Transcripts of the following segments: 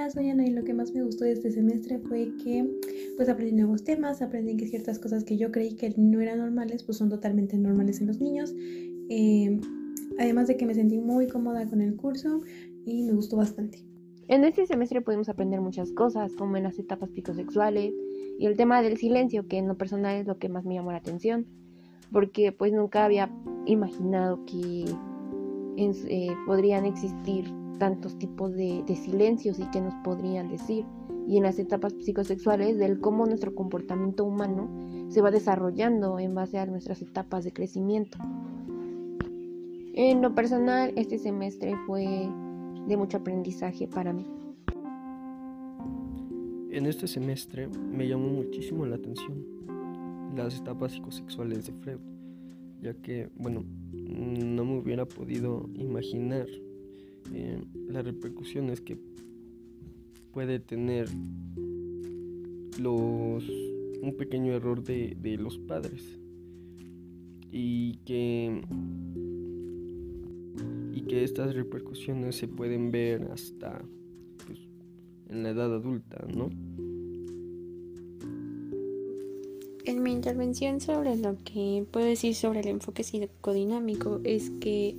Hola, soy Ana y lo que más me gustó de este semestre fue que pues aprendí nuevos temas, aprendí que ciertas cosas que yo creí que no eran normales pues son totalmente normales en los niños. Eh, además de que me sentí muy cómoda con el curso y me gustó bastante. En este semestre pudimos aprender muchas cosas, como en las etapas psicosexuales y el tema del silencio, que en lo personal es lo que más me llamó la atención, porque pues nunca había imaginado que eh, podrían existir tantos tipos de, silencios y que nos podrían decir. Y en las etapas psicosexuales del cómo nuestro comportamiento humano se va desarrollando en base a nuestras etapas de crecimiento. En lo personal, este semestre fue de mucho aprendizaje para mí. En este semestre me llamó muchísimo la atención las etapas psicosexuales de Freud, ya que, bueno, no me hubiera podido imaginar eh, las repercusiones que puede tener los un pequeño error de, de los padres y que y que estas repercusiones se pueden ver hasta pues, en la edad adulta, ¿no? En mi intervención sobre lo que puedo decir sobre el enfoque psicodinámico es que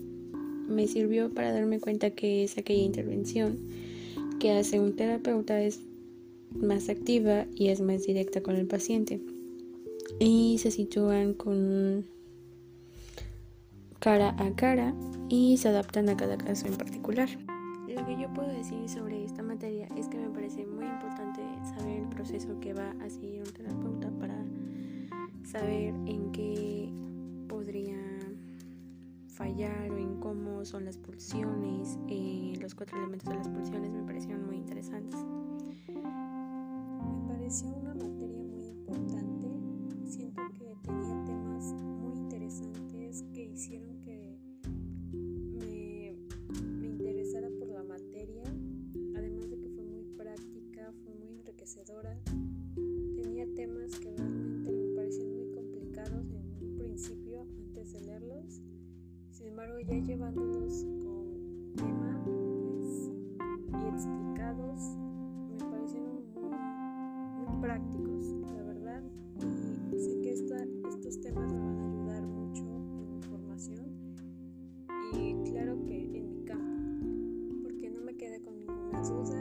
me sirvió para darme cuenta que es aquella intervención que hace un terapeuta es más activa y es más directa con el paciente y se sitúan con cara a cara y se adaptan a cada caso en particular. Lo que yo puedo decir sobre esta materia es que me parece muy importante saber el proceso que va a seguir un terapeuta para saber en qué podría fallar o en cómo son las pulsiones, eh, los cuatro elementos de las pulsiones me parecieron muy interesantes. Sin embargo, ya llevándonos con tema pues, y explicados, me parecieron muy, muy prácticos, la verdad. Y sé que esta, estos temas me van a ayudar mucho en mi formación y claro que en mi campo, porque no me quedé con ninguna duda.